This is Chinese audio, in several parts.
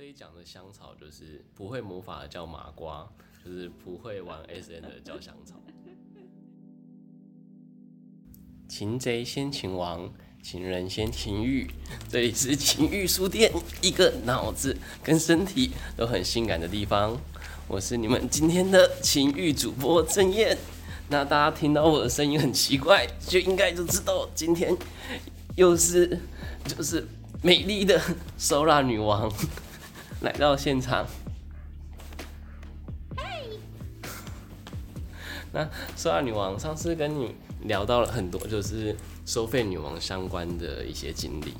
这一讲的香草就是不会魔法的叫麻瓜，就是不会玩 SN 的叫香草。擒贼先擒王，情人先情欲。这里是情欲书店，一个脑子跟身体都很性感的地方。我是你们今天的情欲主播郑燕。那大家听到我的声音很奇怪，就应该就知道今天又是就是美丽的 Sora 女王来到现场。那 Sora 女王上次跟你聊到了很多，就是收费女王相关的一些经历。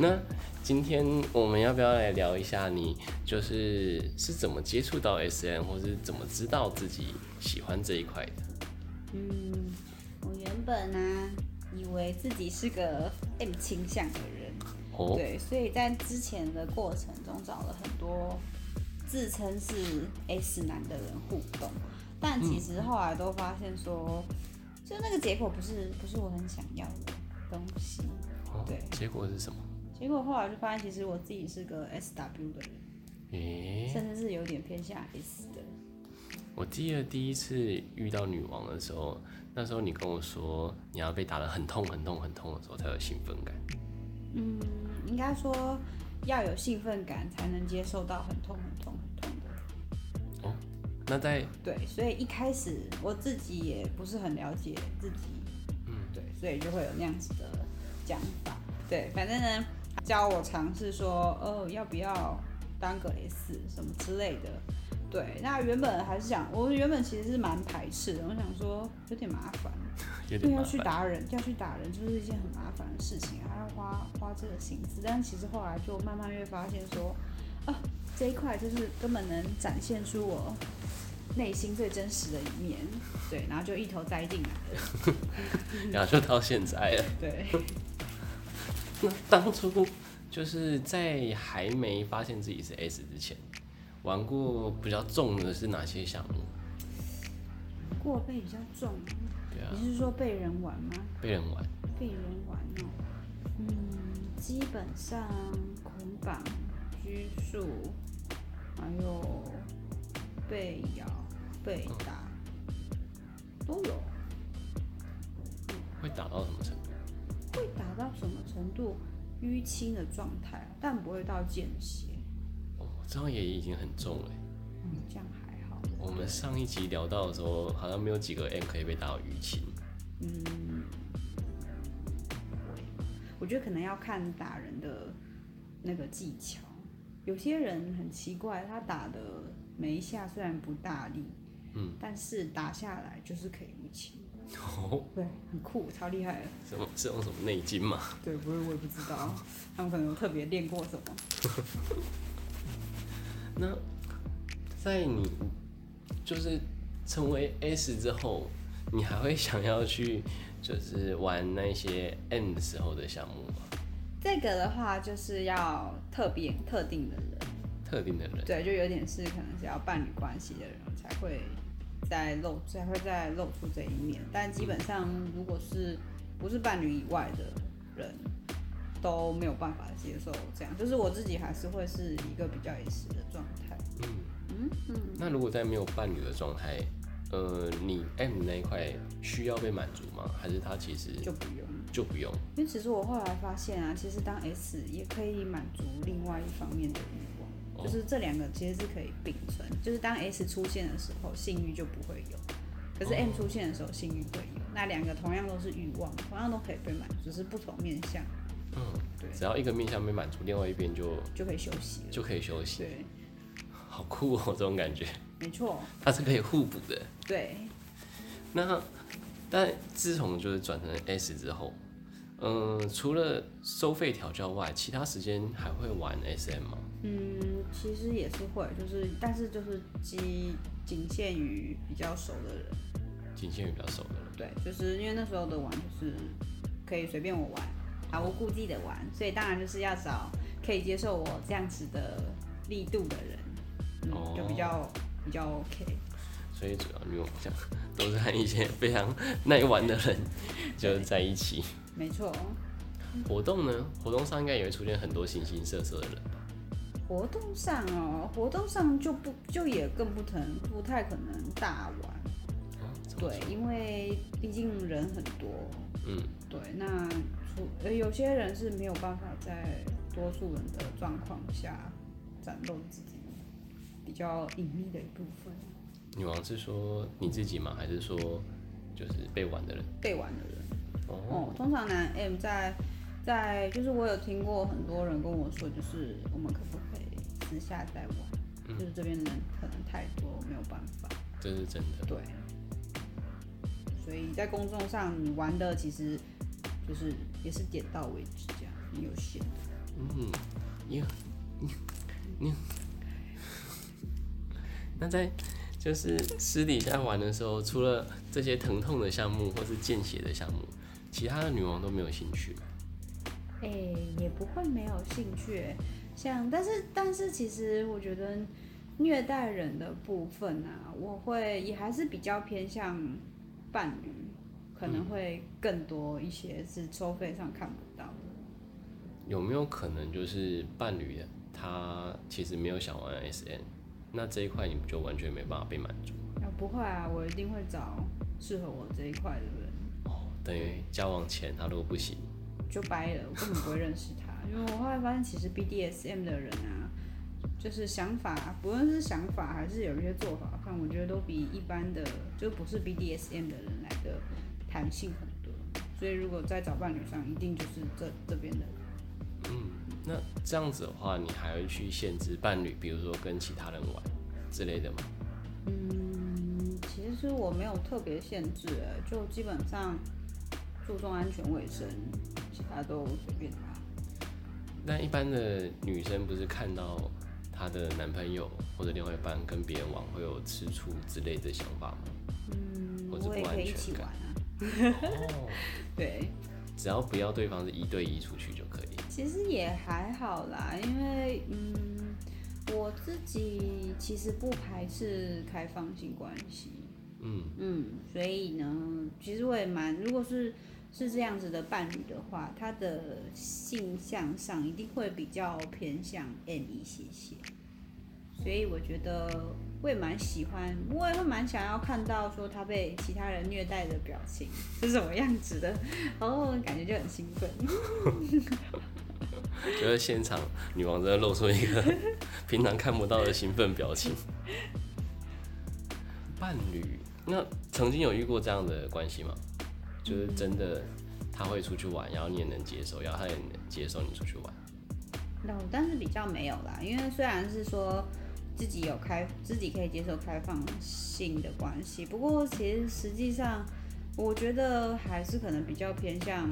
那今天我们要不要来聊一下你就是是怎么接触到 SM，或是怎么知道自己喜欢这一块的？嗯，我原本呢、以为自己是个 M 倾向的人，哦，对，所以在之前的过程中找了很多自称是 S 男的人互动，但其实后来都发现说，就那个结果不是不是我很想要的东西，哦对结果是什么？结果后来就发现其实我自己是个 SW 的人，诶、甚至是有点偏向 S 的。我记得第一次遇到女王的时候，那时候你跟我说你要被打得很痛很痛很痛的时候才有兴奋感。嗯，应该说要有兴奋感才能接受到很痛很痛很痛的。哦那在对，所以一开始我自己也不是很了解自己，嗯对，所以就会有那样子的讲法。对，反正呢，教我尝试说，哦，要不要当个 S 什么之类的。对，那原本还是想，我原本其实是蛮排斥的，我想说有点麻烦，有因为要去打人，要去打人就是一件很麻烦的事情，还要花花这个心思。但其实后来就慢慢越发现说，啊，这一块就是根本能展现出我内心最真实的一面，对，然后就一头栽进来了，然后就到现在了。对。那当初就是在还没发现自己是 S 之前，玩过比较重的是哪些项目？过背比较重，对啊，你是说被人玩吗？被人玩。被人玩哦，嗯，基本上捆绑、拘束，还有被咬、被打都有。会打到什么程度？会打到什么程度？淤青的状态，但不会到见血。哦，这样也已经很重了。嗯，这样还好。我们上一集聊到的时候，好像没有几个 M 可以被打到淤青。嗯，我觉得可能要看打人的那个技巧。有些人很奇怪，他打的每一下虽然不大力，嗯，但是打下来就是可以淤青。哦，对，很酷，超厉害的。什么是用什么内劲吗？对，不是我也不知道，他们可能有特别练过什么。那在你就是成为 S 之后，你还会想要去就是玩那些 M 的时候的项目吗？这个的话，就是要特别特定的人。特定的人，对，就有点是可能是要伴侣关系的人才会再露，才会再露出这一面。但基本上，如果是不是伴侣以外的人，都没有办法接受这样。就是我自己还是会是一个比较 S 的状态。嗯嗯嗯，那如果在没有伴侣的状态，呃，你 M 那一块需要被满足吗？还是他其实就不用。就不用？因为其实我后来发现啊，其实当 S 也可以满足另外一方面的欲望，就是这两个其实是可以并存。就是当 S 出现的时候，性欲就不会有；可是 M 出现的时候，性欲会有。那两个同样都是欲望，同样都可以被满足，只是不同面向，嗯，对只要一个面向没满足，另外一边就就可以休息了。就可以休息，对，好酷哦，这种感觉，没错，它是可以互补的。对。那但自从就是转成 S 之后，嗯、除了收费调教外，其他时间还会玩 SM 吗？嗯，其实也是会，就是但是就是仅仅限于比较熟的人。仅限于比较熟的人。对，就是因为那时候的玩就是可以随便我玩，毫无顾忌的玩，所以当然就是要找可以接受我这样子的力度的人，嗯，哦就比较比较 OK。所以主要女偶像都是和一些非常耐玩的人 就是在一起。没错，活动呢，活动上应该也会出现很多形形色色的人吧？活动上哦，活动上就不就也更不可能，不太可能大玩。哦，对，因为毕竟人很多。嗯，对，那除呃有些人是没有办法在多数人的状况下展露自己比较隐秘的一部分，女王是说你自己吗？还是说就是被玩的人？被玩的人。哦，哦，通常男 M 在在就是我有听过很多人跟我说，就是我们可不可以私下再玩？嗯就是这边人可能太多，没有办法。这是真的。对，所以在公众上你玩的其实就是也是点到为止，这样很有限。嗯，你你你，那在就是私底下玩的时候，除了这些疼痛的项目或是见血的项目，其他的女王都没有兴趣吗。哎、也不会没有兴趣欸，像但是但是其实我觉得虐待人的部分啊，我会也还是比较偏向伴侣，可能会更多一些是收费上看不到的。有没有可能就是伴侣的他其实没有想玩 SM，那这一块你不就完全没办法被满足？啊，不会啊，我一定会找适合我这一块的人，哦，等于交往前他如果不行，就掰了，我根本不会认识他。因为我后来发现，其实 BDSM 的人啊，就是想法，不论是想法还是有一些做法看，我觉得都比一般的就不是 BDSM 的人来的弹性很多。所以如果在找伴侣上，一定就是这这边的人。那这样子的话，你还会去限制伴侣，比如说跟其他人玩之类的吗？嗯，其实我没有特别限制，哎，就基本上注重安全卫生，其他都随便他。那一般的女生不是看到她的男朋友或者另外一半跟别人玩会有吃醋之类的想法吗？嗯，或者不我也可以一安全感起玩啊。哦，对，只要不要对方是一对一出去就可以。其实也还好啦，因为嗯，我自己其实不排斥开放性关系，嗯，嗯，所以呢，其实我也蛮，如果是是这样子的伴侣的话，他的性向上一定会比较偏向 N 一些些，所以我觉得我也蛮喜欢，我也会蛮想要看到说他被其他人虐待的表情是什么样子的，然后感觉就很兴奋。觉得现场女王真的露出一个平常看不到的兴奋表情。伴侣，那曾经有遇过这样的关系吗？就是真的他会出去玩，然后你也能接受，然后他也能接受你出去玩。那但是比较没有啦，因为虽然是说自己有开，自己可以接受开放性的关系，不过其实实际上，我觉得还是可能比较偏向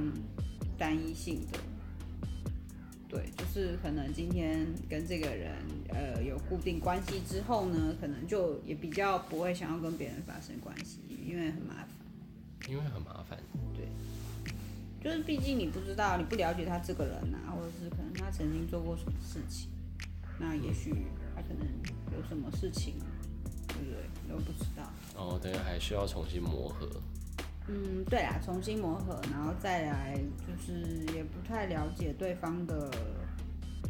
单一性的。对，就是可能今天跟这个人呃有固定关系之后呢，可能就也比较不会想要跟别人发生关系，因为很麻烦。因为很麻烦。对就是毕竟你不知道，你不了解他这个人啊，或者是可能他曾经做过什么事情，那也许他可能有什么事情，对不对？都不知道。哦，等于还需要重新磨合。嗯，对啦，重新磨合，然后再来就是也不太了解对方的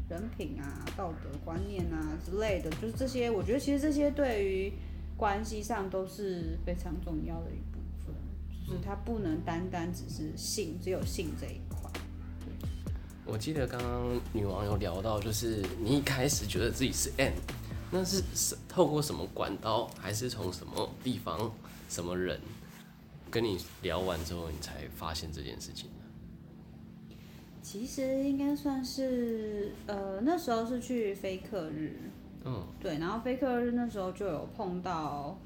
人品啊、道德观念啊之类的，就是这些，我觉得其实这些对于关系上都是非常重要的一部分，就是它不能单单只是性，只有性这一块。我记得刚刚女王有聊到，就是你一开始觉得自己是 N，那是是透过什么管道，还是从什么地方、什么人跟你聊完之后，你才发现这件事情的？其实应该算是，呃，那时候是去飞客日，嗯，对，然后飞客日那时候就有碰到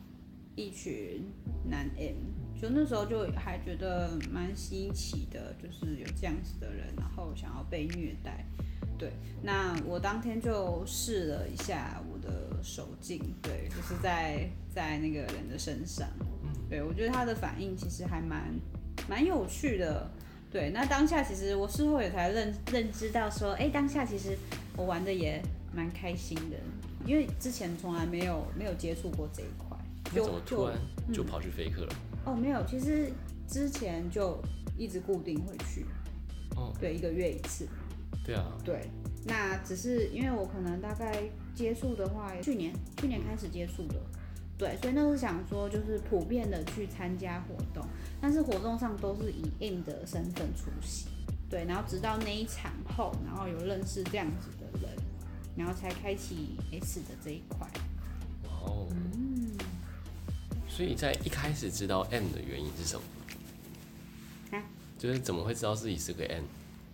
一群男 M，就那时候就还觉得蛮稀奇的，就是有这样子的人，然后想要被虐待。对，那我当天就试了一下我的手劲，对，就是在在那个人的身上，对我觉得他的反应其实还蛮蛮有趣的。对，那当下其实我事后也才认认知到说，哎、当下其实我玩的也蛮开心的，因为之前从来没有没有接触过这一块，就就然就跑去飞客了？哦没有，其实之前就一直固定会去，哦，对，一个月一次，对啊，对，那只是因为我可能大概接触的话，去年去年开始接触的，对，所以那是想说就是普遍的去参加活动，但是活动上都是以 M 的身份出席，对，然后直到那一场后，然后有认识这样子的人，然后才开启 S 的这一块。哇哦，所以在一开始知道 M 的原因是什么？啊就是怎么会知道自己是个 M？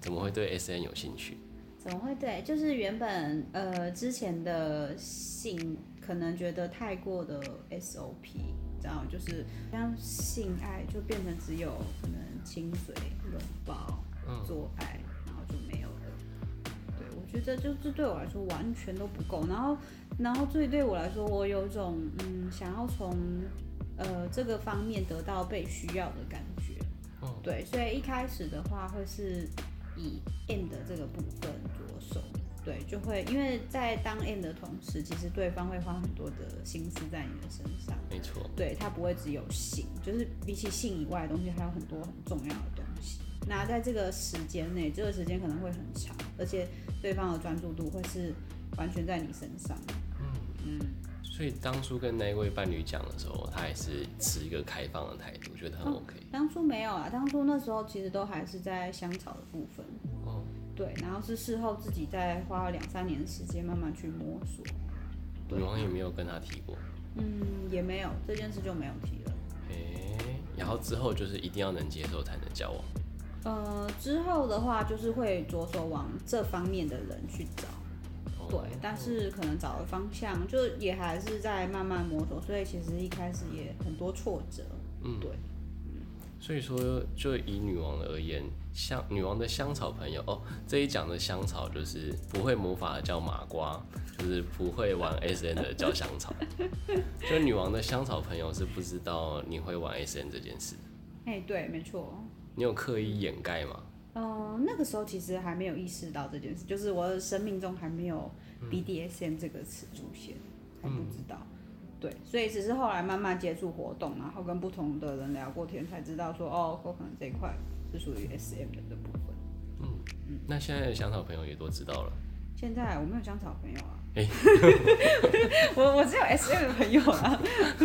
怎么会对 SN 有兴趣？怎么会对？就是原本呃之前的性可能觉得太过的 SOP，这样就是像性爱就变成只有可能亲嘴、拥抱、做爱，然后就没有了。对，我觉得就这对我来说完全都不够。然后，然后最对我来说，我有种嗯想要从呃这个方面得到被需要的感觉。哦对，所以一开始的话会是以 M 的这个部分着手，对，就会因为在当 M 的同时，其实对方会花很多的心思在你的身上，没错，对他不会只有性，就是比起性以外的东西，还有很多很重要的东西。那在这个时间内，这个时间可能会很长，而且对方的专注度会是完全在你身上。嗯所以当初跟那位伴侣讲的时候，他还是持一个开放的态度，觉得很 OK。当初没有啊，当初那时候其实都还是在香草的部分。哦，对，然后是事后自己再花了两三年的时间慢慢去摸索。女王也没有跟他提过。嗯，也没有这件事就没有提了。诶、然后之后就是一定要能接受才能交往。呃，之后的话就是会着手往这方面的人去找。哦对，但是可能找的方向就也还是在慢慢摸索，所以其实一开始也很多挫折。嗯对，所以说，就以女王而言，香女王的香草朋友哦，这一讲的香草就是不会魔法的叫麻瓜，就是不会玩 SN 的叫香草。就女王的香草朋友是不知道你会玩 SN 这件事，哎、对，没错。你有刻意掩盖吗？嗯、那个时候其实还没有意识到这件事，就是我的生命中还没有 BDSM 这个词出现，还不知道。对，所以只是后来慢慢接触活动，然后跟不同的人聊过天，才知道说，哦，我可能这一块是属于 SM 的这部分。嗯那现在的香草朋友也都知道了。现在我没有香草朋友啊，哎 我我只有 SM 的朋友啊，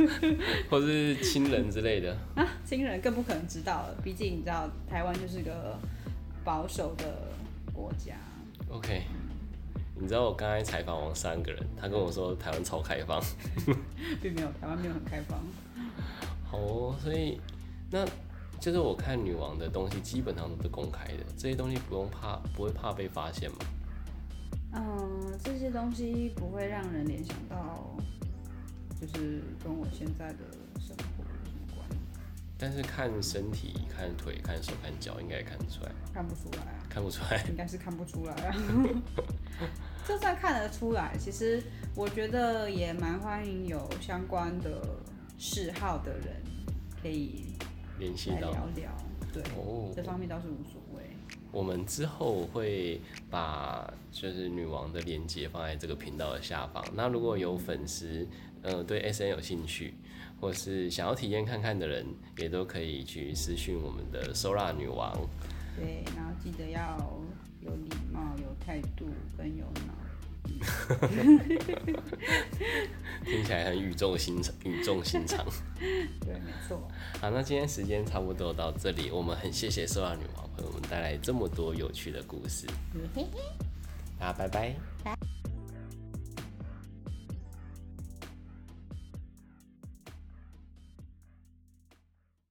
或是亲人之类的。啊，亲人更不可能知道了，毕竟你知道台湾就是个保守的国家。OK，你知道我刚才采访完三个人，他跟我说台湾超开放。并没有，台湾没有很开放。好哦，所以那就是我看女王的东西基本上都是公开的，这些东西不用怕，不会怕被发现吗？嗯，这些东西不会让人联想到，就是跟我现在的生活有什么？但是看身体、看腿、看手、看脚，应该也看得出来，看不出来啊，看不出来。应该是看不出来啊。就算看得出来，其实我觉得也蛮欢迎有相关的嗜好的人可以联系到来聊聊。对，哦这方面倒是无所谓。我们之后会把就是女王的链接放在这个频道的下方。那如果有粉丝呃对 S N 有兴趣，或是想要体验看看的人，也都可以去私讯我们的 Sora 女王。对，然后记得要有礼貌、有态度跟有脑。听起来很语重心长，语重心长。对，没错。好，那今天时间差不多到这里，我们很谢谢 Sora 女王为我们带来这么多有趣的故事。嘿嘿。大家拜拜。